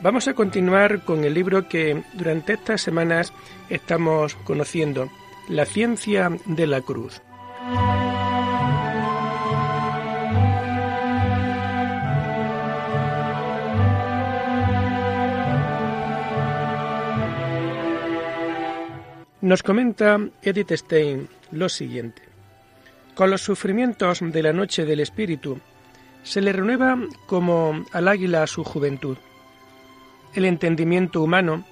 vamos a continuar con el libro que durante estas semanas estamos conociendo, La ciencia de la cruz. Nos comenta Edith Stein lo siguiente. Con los sufrimientos de la noche del espíritu, se le renueva como al águila su juventud. El entendimiento humano,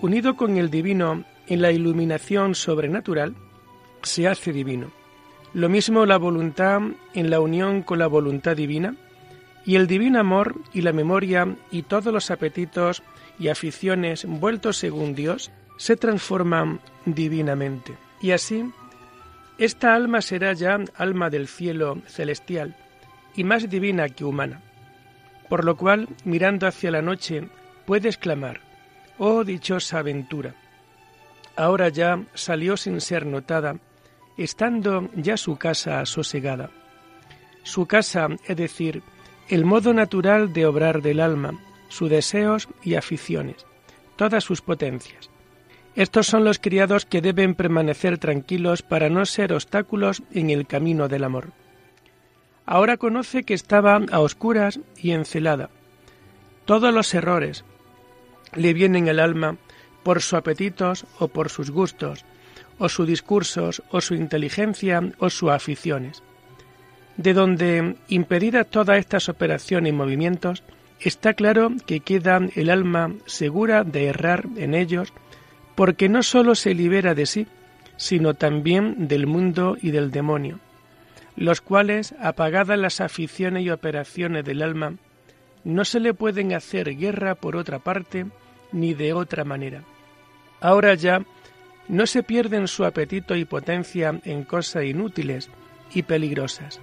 unido con el divino en la iluminación sobrenatural, se hace divino. Lo mismo la voluntad en la unión con la voluntad divina, y el divino amor y la memoria y todos los apetitos y aficiones vueltos según Dios se transforman divinamente. Y así, esta alma será ya alma del cielo celestial, y más divina que humana. Por lo cual, mirando hacia la noche, puede exclamar, Oh dichosa aventura. Ahora ya salió sin ser notada, estando ya su casa sosegada. Su casa, es decir, el modo natural de obrar del alma, sus deseos y aficiones, todas sus potencias. Estos son los criados que deben permanecer tranquilos para no ser obstáculos en el camino del amor. Ahora conoce que estaba a oscuras y encelada. Todos los errores le vienen al alma por sus apetitos o por sus gustos, o sus discursos, o su inteligencia, o sus aficiones. De donde, impedida todas estas operaciones y movimientos, está claro que queda el alma segura de errar en ellos, porque no sólo se libera de sí, sino también del mundo y del demonio los cuales, apagadas las aficiones y operaciones del alma, no se le pueden hacer guerra por otra parte ni de otra manera. Ahora ya no se pierden su apetito y potencia en cosas inútiles y peligrosas.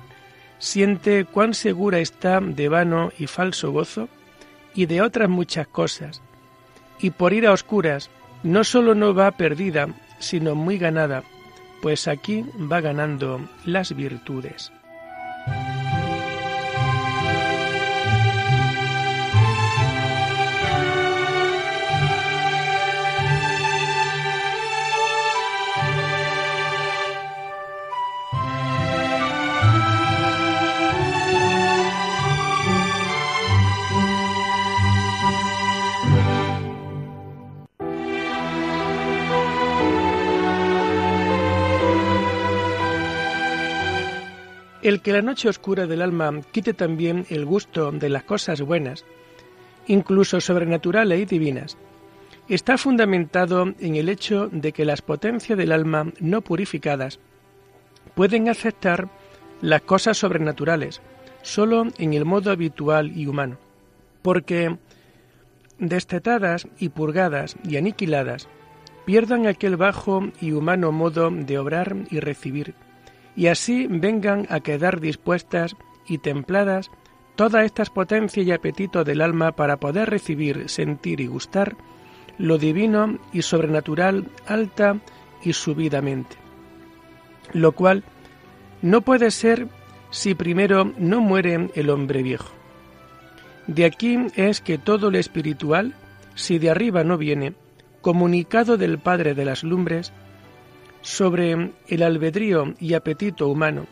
Siente cuán segura está de vano y falso gozo y de otras muchas cosas. Y por ir a oscuras, no sólo no va perdida, sino muy ganada, pues aquí va ganando las virtudes. Que la noche oscura del alma quite también el gusto de las cosas buenas, incluso sobrenaturales y divinas, está fundamentado en el hecho de que las potencias del alma no purificadas pueden aceptar las cosas sobrenaturales solo en el modo habitual y humano, porque destetadas y purgadas y aniquiladas pierdan aquel bajo y humano modo de obrar y recibir y así vengan a quedar dispuestas y templadas todas estas potencias y apetitos del alma para poder recibir, sentir y gustar lo divino y sobrenatural alta y subidamente. Lo cual no puede ser si primero no muere el hombre viejo. De aquí es que todo lo espiritual, si de arriba no viene, comunicado del Padre de las Lumbres, sobre el albedrío y apetito humano,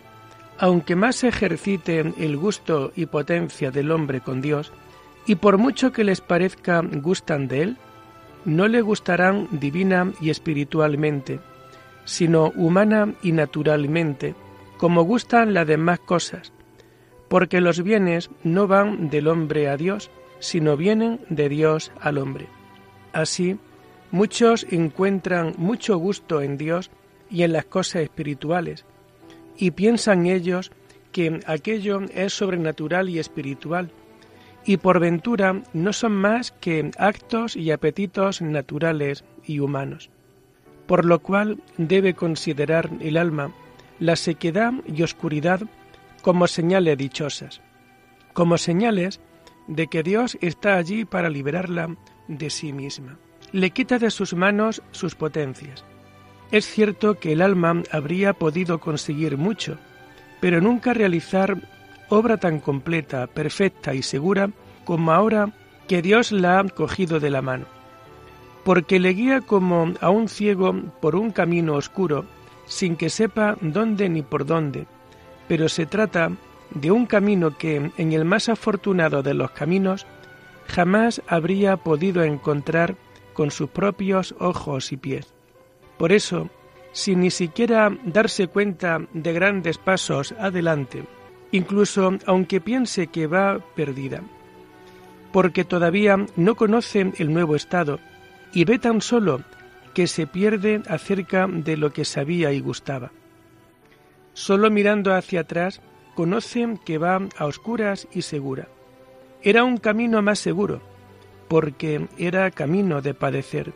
aunque más se ejercite el gusto y potencia del hombre con Dios, y por mucho que les parezca gustan de él, no le gustarán divina y espiritualmente, sino humana y naturalmente, como gustan las demás cosas, porque los bienes no van del hombre a Dios, sino vienen de Dios al hombre. Así, muchos encuentran mucho gusto en Dios y en las cosas espirituales, y piensan ellos que aquello es sobrenatural y espiritual, y por ventura no son más que actos y apetitos naturales y humanos, por lo cual debe considerar el alma la sequedad y oscuridad como señales dichosas, como señales de que Dios está allí para liberarla de sí misma. Le quita de sus manos sus potencias. Es cierto que el alma habría podido conseguir mucho, pero nunca realizar obra tan completa, perfecta y segura como ahora que Dios la ha cogido de la mano, porque le guía como a un ciego por un camino oscuro, sin que sepa dónde ni por dónde, pero se trata de un camino que, en el más afortunado de los caminos, jamás habría podido encontrar con sus propios ojos y pies. Por eso, sin ni siquiera darse cuenta de grandes pasos adelante, incluso aunque piense que va perdida, porque todavía no conoce el nuevo estado y ve tan solo que se pierde acerca de lo que sabía y gustaba. Solo mirando hacia atrás conoce que va a oscuras y segura. Era un camino más seguro, porque era camino de padecer,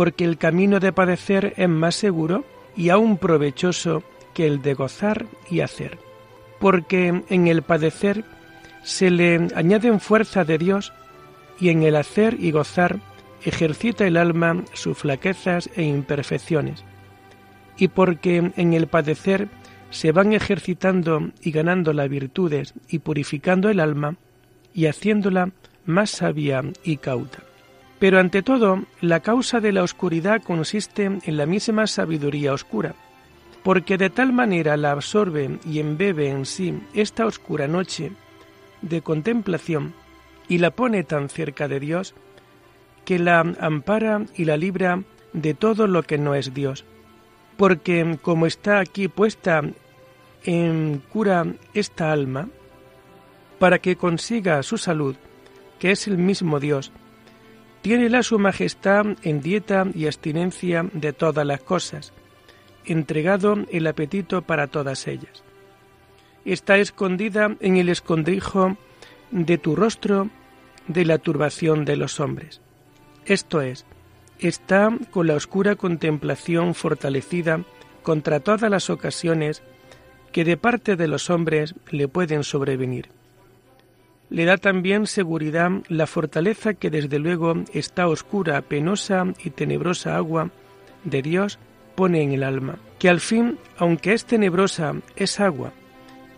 porque el camino de padecer es más seguro y aún provechoso que el de gozar y hacer, porque en el padecer se le añaden fuerza de Dios y en el hacer y gozar ejercita el alma sus flaquezas e imperfecciones, y porque en el padecer se van ejercitando y ganando las virtudes y purificando el alma y haciéndola más sabia y cauta. Pero ante todo, la causa de la oscuridad consiste en la misma sabiduría oscura, porque de tal manera la absorbe y embebe en sí esta oscura noche de contemplación y la pone tan cerca de Dios que la ampara y la libra de todo lo que no es Dios. Porque como está aquí puesta en cura esta alma, para que consiga su salud, que es el mismo Dios, tiene la su majestad en dieta y abstinencia de todas las cosas, entregado el apetito para todas ellas está escondida en el escondrijo de tu rostro de la turbación de los hombres. Esto es, está con la oscura contemplación fortalecida contra todas las ocasiones que de parte de los hombres le pueden sobrevenir. Le da también seguridad la fortaleza que desde luego esta oscura, penosa y tenebrosa agua de Dios pone en el alma, que al fin, aunque es tenebrosa, es agua,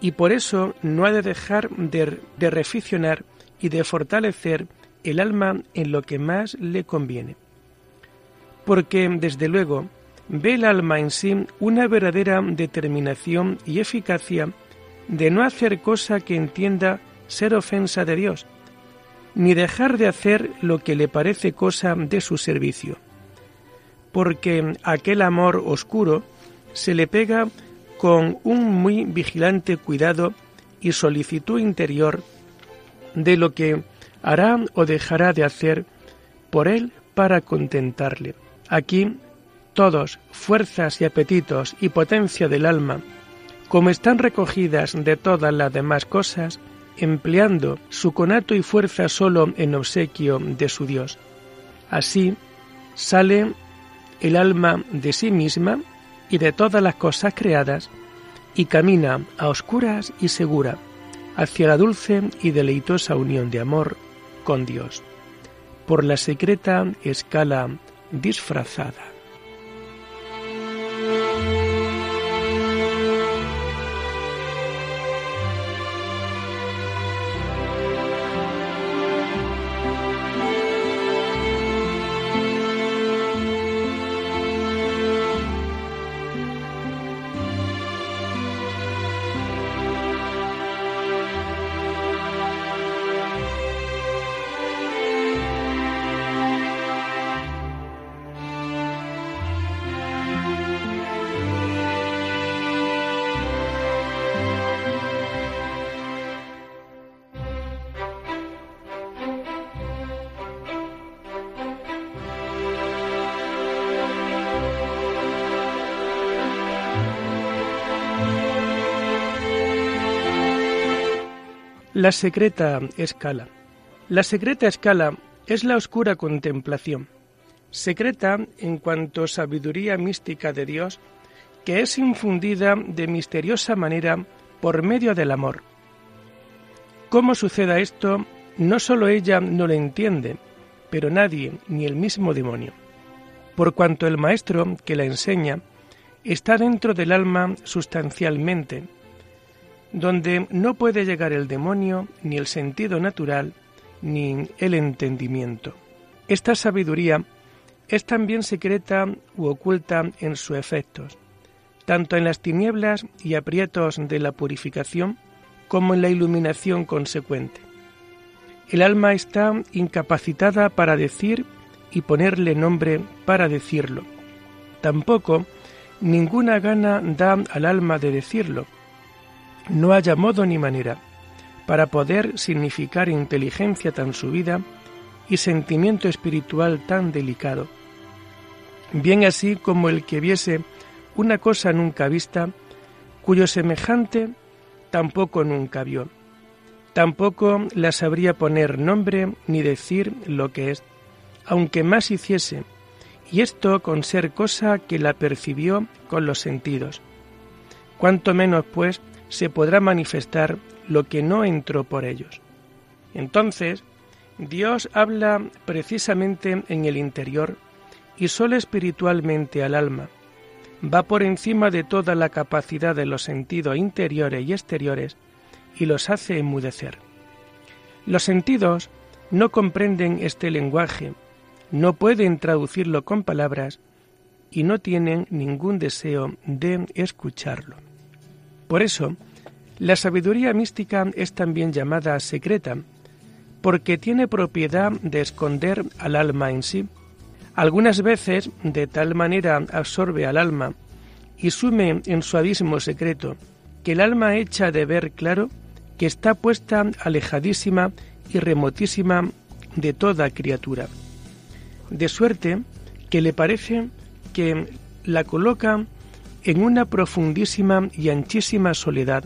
y por eso no ha de dejar de, de reficionar y de fortalecer el alma en lo que más le conviene. Porque, desde luego, ve el alma en sí una verdadera determinación y eficacia de no hacer cosa que entienda ser ofensa de Dios, ni dejar de hacer lo que le parece cosa de su servicio, porque aquel amor oscuro se le pega con un muy vigilante cuidado y solicitud interior de lo que hará o dejará de hacer por él para contentarle. Aquí todos, fuerzas y apetitos y potencia del alma, como están recogidas de todas las demás cosas, empleando su conato y fuerza solo en obsequio de su Dios. Así sale el alma de sí misma y de todas las cosas creadas, y camina a oscuras y segura hacia la dulce y deleitosa unión de amor con Dios, por la secreta escala disfrazada La secreta escala. La secreta escala es la oscura contemplación, secreta en cuanto sabiduría mística de Dios, que es infundida de misteriosa manera por medio del amor. ¿Cómo suceda esto? No sólo ella no lo entiende, pero nadie, ni el mismo demonio. Por cuanto el maestro que la enseña está dentro del alma sustancialmente, donde no puede llegar el demonio, ni el sentido natural, ni el entendimiento. Esta sabiduría es también secreta u oculta en sus efectos, tanto en las tinieblas y aprietos de la purificación como en la iluminación consecuente. El alma está incapacitada para decir y ponerle nombre para decirlo. Tampoco ninguna gana da al alma de decirlo. No haya modo ni manera para poder significar inteligencia tan subida y sentimiento espiritual tan delicado. Bien así como el que viese una cosa nunca vista, cuyo semejante tampoco nunca vio. Tampoco la sabría poner nombre ni decir lo que es, aunque más hiciese, y esto con ser cosa que la percibió con los sentidos. Cuanto menos, pues, se podrá manifestar lo que no entró por ellos. Entonces, Dios habla precisamente en el interior y solo espiritualmente al alma. Va por encima de toda la capacidad de los sentidos interiores y exteriores y los hace enmudecer. Los sentidos no comprenden este lenguaje, no pueden traducirlo con palabras y no tienen ningún deseo de escucharlo. Por eso, la sabiduría mística es también llamada secreta, porque tiene propiedad de esconder al alma en sí. Algunas veces de tal manera absorbe al alma y sume en su abismo secreto, que el alma echa de ver claro que está puesta alejadísima y remotísima de toda criatura. De suerte que le parece que la coloca en una profundísima y anchísima soledad,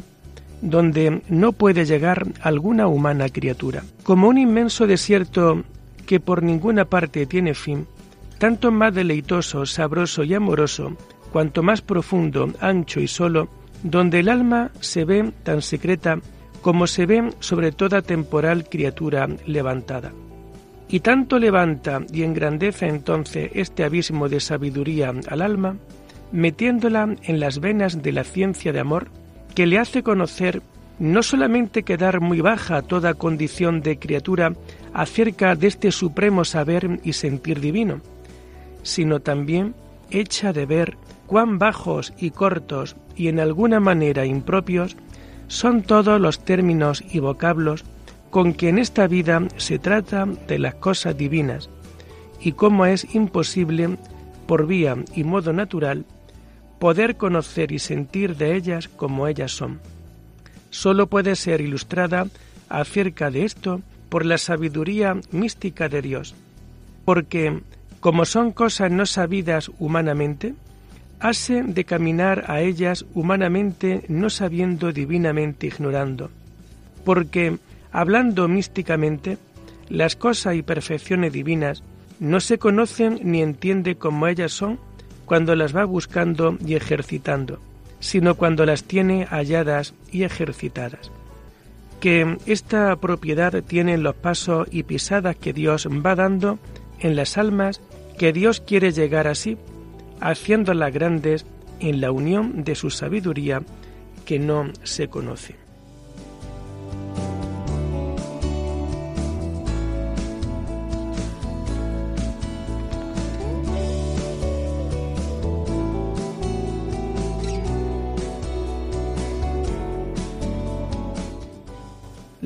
donde no puede llegar alguna humana criatura. Como un inmenso desierto que por ninguna parte tiene fin, tanto más deleitoso, sabroso y amoroso, cuanto más profundo, ancho y solo, donde el alma se ve tan secreta como se ve sobre toda temporal criatura levantada. Y tanto levanta y engrandece entonces este abismo de sabiduría al alma, metiéndola en las venas de la ciencia de amor, que le hace conocer no solamente quedar muy baja toda condición de criatura acerca de este supremo saber y sentir divino, sino también echa de ver cuán bajos y cortos y en alguna manera impropios son todos los términos y vocablos con que en esta vida se trata de las cosas divinas y cómo es imposible, por vía y modo natural, poder conocer y sentir de ellas como ellas son. Solo puede ser ilustrada acerca de esto por la sabiduría mística de Dios, porque, como son cosas no sabidas humanamente, hace de caminar a ellas humanamente no sabiendo divinamente ignorando, porque, hablando místicamente, las cosas y perfecciones divinas no se conocen ni entiende como ellas son, cuando las va buscando y ejercitando, sino cuando las tiene halladas y ejercitadas. Que esta propiedad tiene los pasos y pisadas que Dios va dando en las almas que Dios quiere llegar así, haciéndolas grandes en la unión de su sabiduría que no se conoce.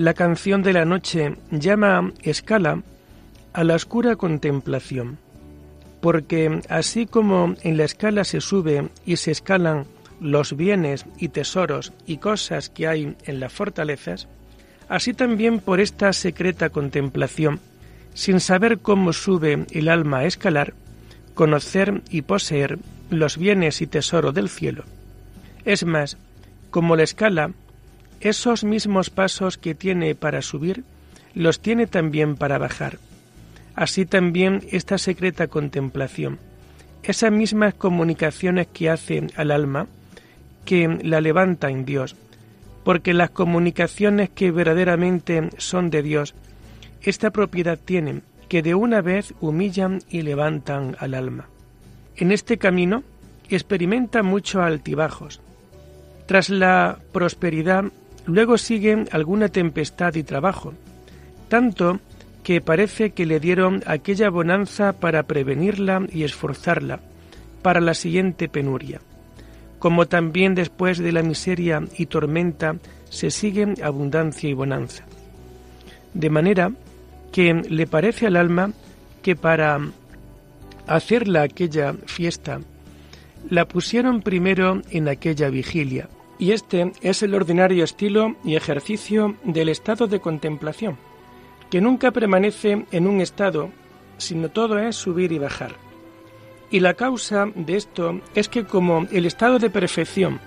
La canción de la noche llama escala a la oscura contemplación, porque así como en la escala se sube y se escalan los bienes y tesoros y cosas que hay en las fortalezas, así también por esta secreta contemplación, sin saber cómo sube el alma a escalar, conocer y poseer los bienes y tesoros del cielo. Es más, como la escala esos mismos pasos que tiene para subir, los tiene también para bajar. Así también esta secreta contemplación, esas mismas comunicaciones que hace al alma, que la levanta en Dios, porque las comunicaciones que verdaderamente son de Dios, esta propiedad tienen, que de una vez humillan y levantan al alma. En este camino experimenta muchos altibajos. Tras la prosperidad, luego sigue alguna tempestad y trabajo, tanto que parece que le dieron aquella bonanza para prevenirla y esforzarla para la siguiente penuria, como también después de la miseria y tormenta se sigue abundancia y bonanza. De manera que le parece al alma que para hacerla aquella fiesta la pusieron primero en aquella vigilia, y este es el ordinario estilo y ejercicio del estado de contemplación que nunca permanece en un estado, sino todo es subir y bajar. Y la causa de esto es que como el estado de perfección,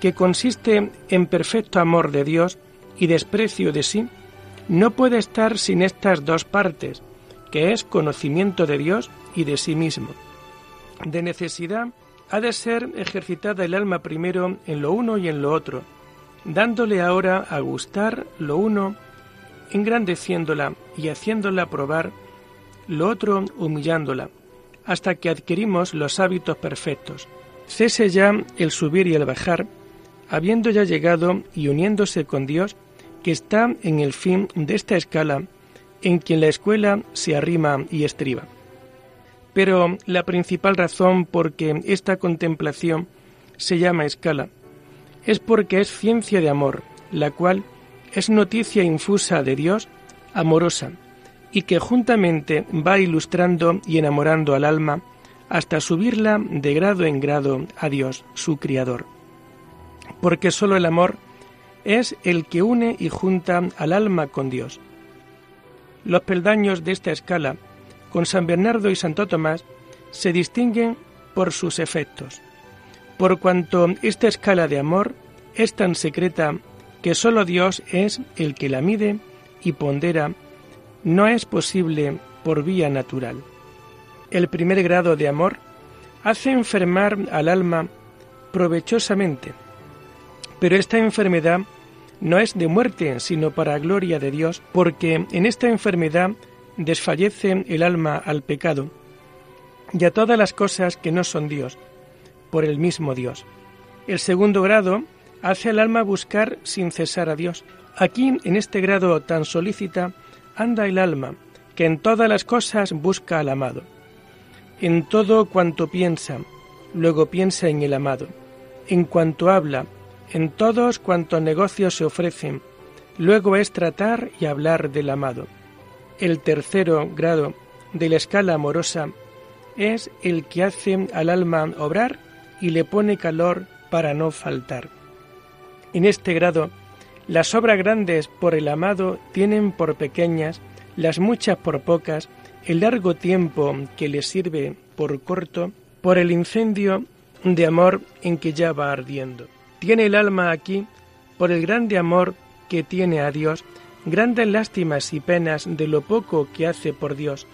que consiste en perfecto amor de Dios y desprecio de sí, no puede estar sin estas dos partes, que es conocimiento de Dios y de sí mismo. De necesidad ha de ser ejercitada el alma primero en lo uno y en lo otro, dándole ahora a gustar lo uno engrandeciéndola y haciéndola probar, lo otro humillándola, hasta que adquirimos los hábitos perfectos. Cese ya el subir y el bajar, habiendo ya llegado y uniéndose con Dios, que está en el fin de esta escala, en quien la escuela se arrima y estriba. Pero la principal razón por que esta contemplación se llama escala es porque es ciencia de amor, la cual es noticia infusa de Dios amorosa y que juntamente va ilustrando y enamorando al alma hasta subirla de grado en grado a Dios, su Criador. Porque sólo el amor es el que une y junta al alma con Dios. Los peldaños de esta escala, con San Bernardo y Santo Tomás, se distinguen por sus efectos. Por cuanto esta escala de amor es tan secreta que sólo Dios es el que la mide y pondera, no es posible por vía natural. El primer grado de amor hace enfermar al alma provechosamente, pero esta enfermedad no es de muerte, sino para gloria de Dios, porque en esta enfermedad desfallece el alma al pecado y a todas las cosas que no son Dios, por el mismo Dios. El segundo grado hace al alma buscar sin cesar a Dios. Aquí, en este grado tan solícita, anda el alma, que en todas las cosas busca al amado. En todo cuanto piensa, luego piensa en el amado. En cuanto habla, en todos cuantos negocios se ofrecen, luego es tratar y hablar del amado. El tercero grado de la escala amorosa es el que hace al alma obrar y le pone calor para no faltar. En este grado, las obras grandes por el amado tienen por pequeñas, las muchas por pocas, el largo tiempo que le sirve por corto, por el incendio de amor en que ya va ardiendo. Tiene el alma aquí, por el grande amor que tiene a Dios, grandes lástimas y penas de lo poco que hace por Dios.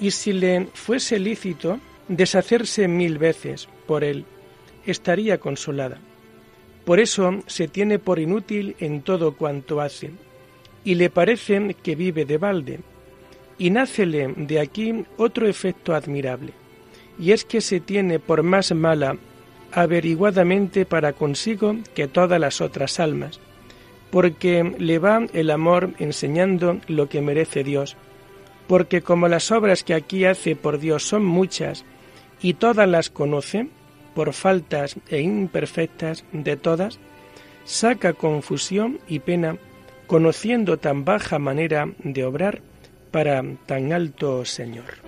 Y si le fuese lícito deshacerse mil veces por él, estaría consolada. Por eso se tiene por inútil en todo cuanto hace, y le parece que vive de balde. Y nácele de aquí otro efecto admirable, y es que se tiene por más mala averiguadamente para consigo que todas las otras almas, porque le va el amor enseñando lo que merece Dios, porque como las obras que aquí hace por Dios son muchas y todas las conoce, por faltas e imperfectas de todas, saca confusión y pena conociendo tan baja manera de obrar para tan alto Señor.